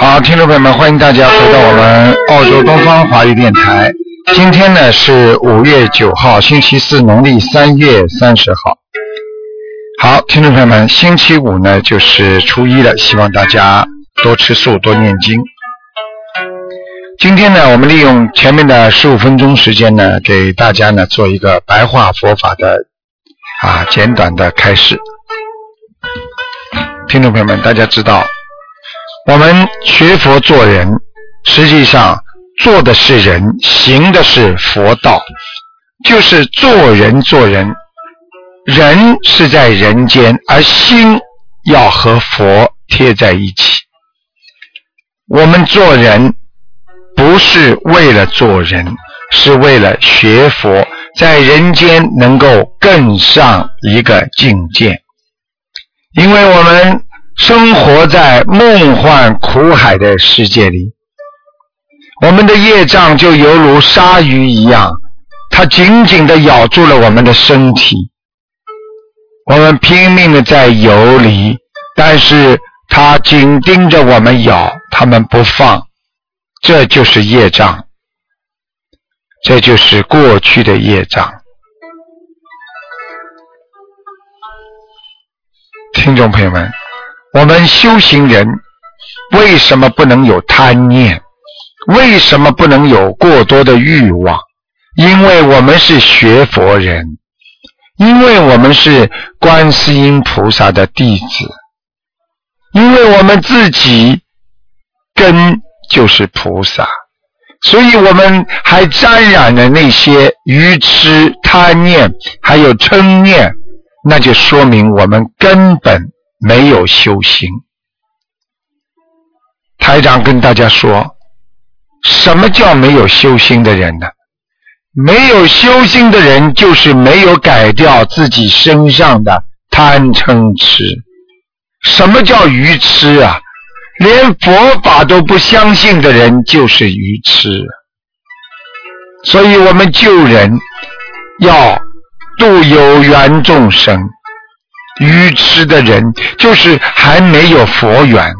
好，听众朋友们，欢迎大家回到我们澳洲东方华语电台。今天呢是五月九号，星期四，农历三月三十号。好，听众朋友们，星期五呢就是初一了，希望大家多吃素，多念经。今天呢，我们利用前面的十五分钟时间呢，给大家呢做一个白话佛法的啊简短的开始。听众朋友们，大家知道，我们学佛做人，实际上做的是人，行的是佛道，就是做人做人，人是在人间，而心要和佛贴在一起。我们做人。不是为了做人，是为了学佛，在人间能够更上一个境界。因为我们生活在梦幻苦海的世界里，我们的业障就犹如鲨鱼一样，它紧紧的咬住了我们的身体。我们拼命的在游离，但是它紧盯着我们咬，它们不放。这就是业障，这就是过去的业障。听众朋友们，我们修行人为什么不能有贪念？为什么不能有过多的欲望？因为我们是学佛人，因为我们是观世音菩萨的弟子，因为我们自己根。就是菩萨，所以我们还沾染了那些愚痴、贪念，还有嗔念，那就说明我们根本没有修行。台长跟大家说，什么叫没有修心的人呢？没有修心的人，就是没有改掉自己身上的贪嗔痴。什么叫愚痴啊？连佛法都不相信的人就是愚痴，所以我们救人要度有缘众生，愚痴的人就是还没有佛缘，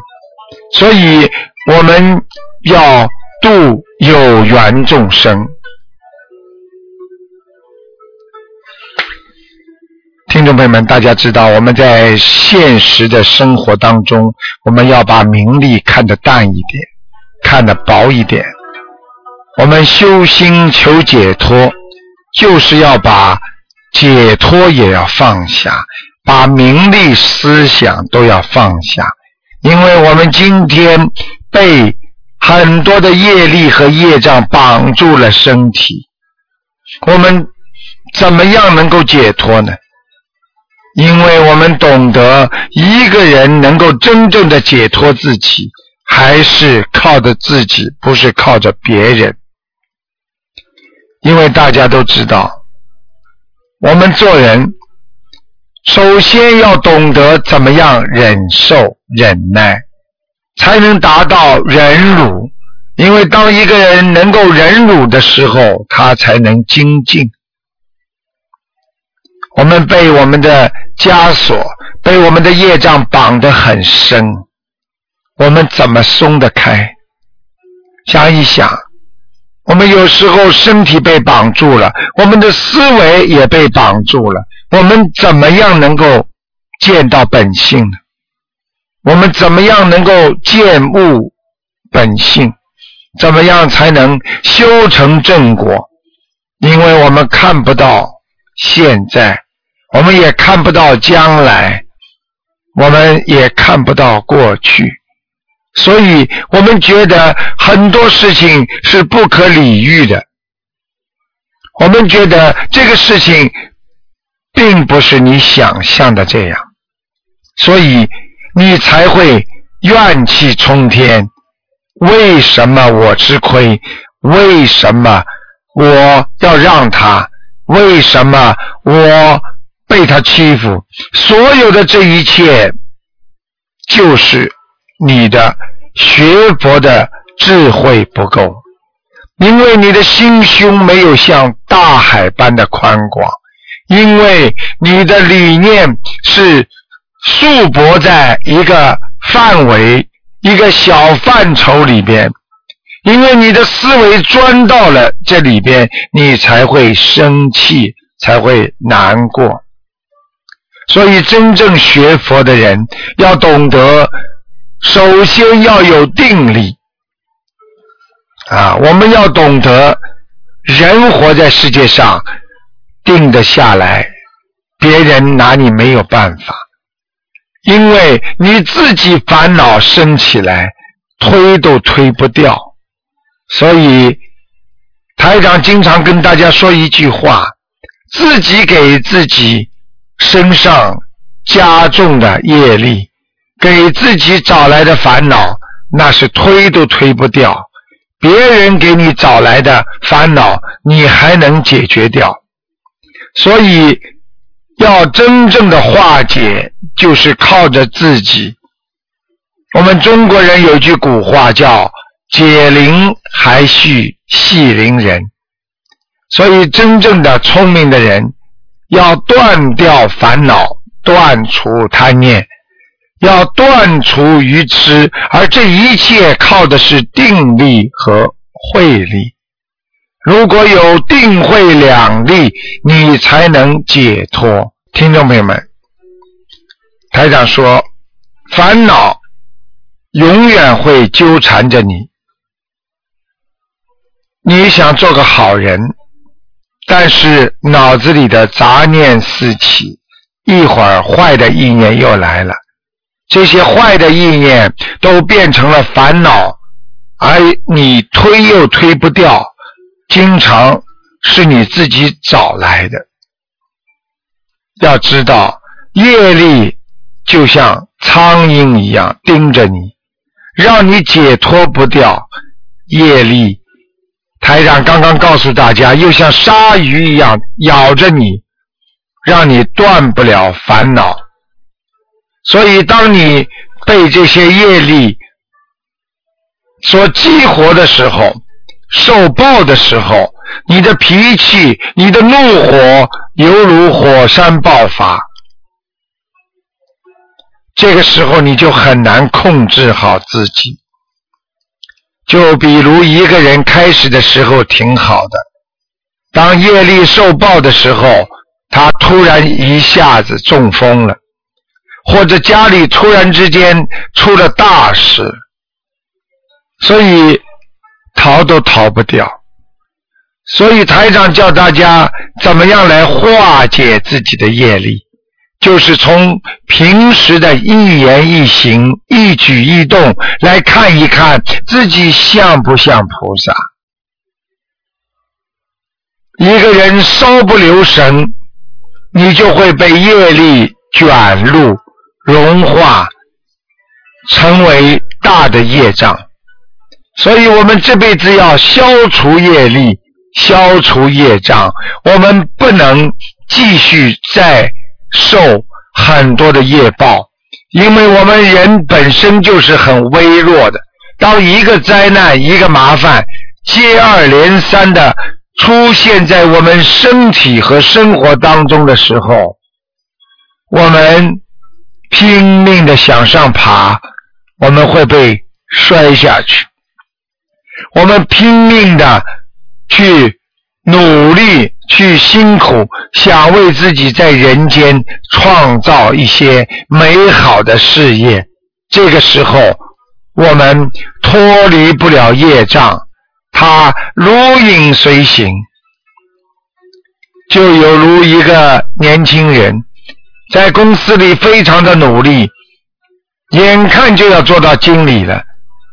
所以我们要度有缘众生。听众朋友们，大家知道我们在现实的生活当中，我们要把名利看得淡一点，看得薄一点。我们修心求解脱，就是要把解脱也要放下，把名利思想都要放下，因为我们今天被很多的业力和业障绑住了身体，我们怎么样能够解脱呢？因为我们懂得，一个人能够真正的解脱自己，还是靠着自己，不是靠着别人。因为大家都知道，我们做人，首先要懂得怎么样忍受、忍耐，才能达到忍辱。因为当一个人能够忍辱的时候，他才能精进。我们被我们的枷锁、被我们的业障绑得很深，我们怎么松得开？想一想，我们有时候身体被绑住了，我们的思维也被绑住了，我们怎么样能够见到本性呢？我们怎么样能够见悟本性？怎么样才能修成正果？因为我们看不到现在。我们也看不到将来，我们也看不到过去，所以我们觉得很多事情是不可理喻的。我们觉得这个事情并不是你想象的这样，所以你才会怨气冲天。为什么我吃亏？为什么我要让他？为什么我被他欺负？所有的这一切，就是你的学佛的智慧不够，因为你的心胸没有像大海般的宽广，因为你的理念是束缚在一个范围、一个小范畴里边。因为你的思维钻到了这里边，你才会生气，才会难过。所以，真正学佛的人要懂得，首先要有定力啊！我们要懂得，人活在世界上，定得下来，别人拿你没有办法，因为你自己烦恼生起来，推都推不掉。所以，台长经常跟大家说一句话：自己给自己身上加重的业力，给自己找来的烦恼，那是推都推不掉。别人给你找来的烦恼，你还能解决掉。所以，要真正的化解，就是靠着自己。我们中国人有句古话叫。解铃还须系铃人，所以真正的聪明的人要断掉烦恼，断除贪念，要断除愚痴，而这一切靠的是定力和慧力。如果有定慧两力，你才能解脱。听众朋友们，台长说，烦恼永远会纠缠着你。你想做个好人，但是脑子里的杂念四起，一会儿坏的意念又来了，这些坏的意念都变成了烦恼，而你推又推不掉，经常是你自己找来的。要知道，业力就像苍蝇一样盯着你，让你解脱不掉业力。台长刚刚告诉大家，又像鲨鱼一样咬着你，让你断不了烦恼。所以，当你被这些业力所激活的时候，受报的时候，你的脾气、你的怒火犹如火山爆发。这个时候，你就很难控制好自己。就比如一个人开始的时候挺好的，当业力受报的时候，他突然一下子中风了，或者家里突然之间出了大事，所以逃都逃不掉。所以台长教大家怎么样来化解自己的业力。就是从平时的一言一行、一举一动来看一看自己像不像菩萨。一个人稍不留神，你就会被业力卷入、融化，成为大的业障。所以我们这辈子要消除业力、消除业障，我们不能继续在。受很多的业报，因为我们人本身就是很微弱的。当一个灾难、一个麻烦接二连三的出现在我们身体和生活当中的时候，我们拼命的向上爬，我们会被摔下去。我们拼命的去努力。去辛苦，想为自己在人间创造一些美好的事业。这个时候，我们脱离不了业障，它如影随形。就有如一个年轻人，在公司里非常的努力，眼看就要做到经理了，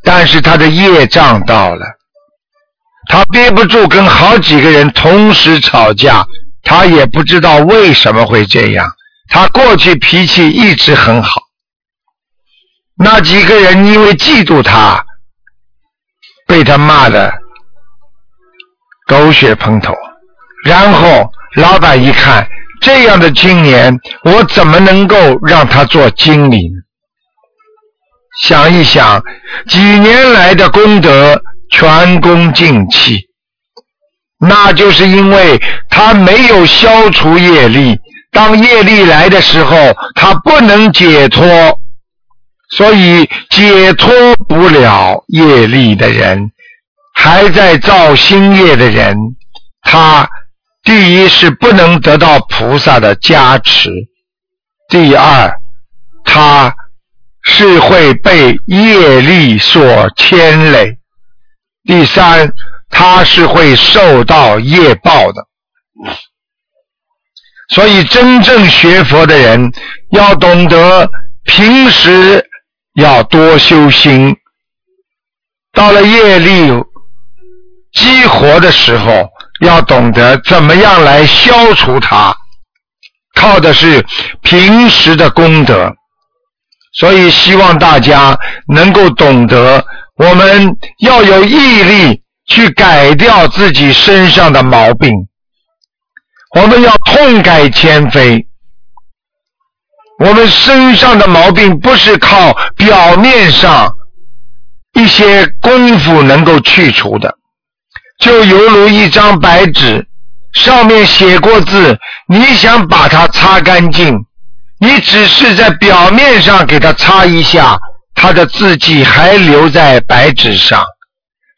但是他的业障到了。他憋不住跟好几个人同时吵架，他也不知道为什么会这样。他过去脾气一直很好，那几个人因为嫉妒他，被他骂的狗血喷头。然后老板一看，这样的青年，我怎么能够让他做经理？想一想，几年来的功德全功尽弃，那就是因为他没有消除业力。当业力来的时候，他不能解脱，所以解脱不了业力的人，还在造新业的人，他第一是不能得到菩萨的加持，第二他是会被业力所牵累，第三他是会受到业报的。所以，真正学佛的人要懂得平时要多修心，到了业力激活的时候，要懂得怎么样来消除它，靠的是平时的功德。所以，希望大家能够懂得，我们要有毅力去改掉自己身上的毛病。我们要痛改前非。我们身上的毛病不是靠表面上一些功夫能够去除的，就犹如一张白纸，上面写过字，你想把它擦干净，你只是在表面上给它擦一下，他的字迹还留在白纸上。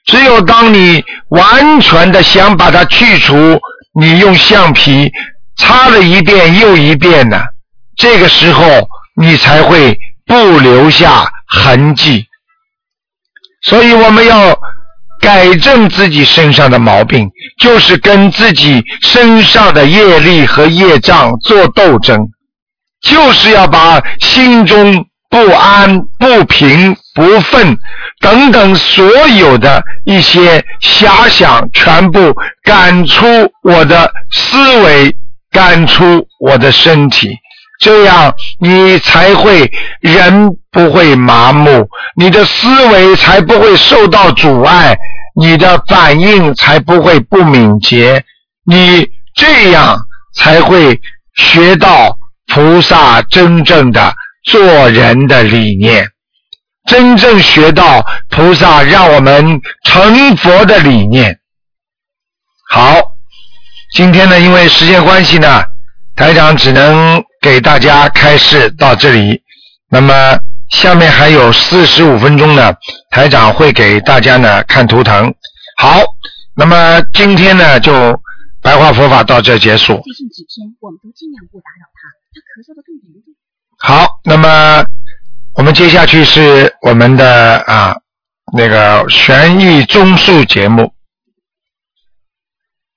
只有当你完全的想把它去除。你用橡皮擦了一遍又一遍呢，这个时候你才会不留下痕迹。所以我们要改正自己身上的毛病，就是跟自己身上的业力和业障做斗争，就是要把心中不安、不平。不忿等等，所有的一些遐想，全部赶出我的思维，赶出我的身体，这样你才会人不会麻木，你的思维才不会受到阻碍，你的反应才不会不敏捷，你这样才会学到菩萨真正的做人的理念。真正学到菩萨让我们成佛的理念。好，今天呢，因为时间关系呢，台长只能给大家开示到这里。那么下面还有四十五分钟呢，台长会给大家呢看图腾。好，那么今天呢就白话佛法到这结束。最近几天我们都尽量不打扰他，他咳嗽的更严重。好，那么。我们接下去是我们的啊那个悬疑综述节目。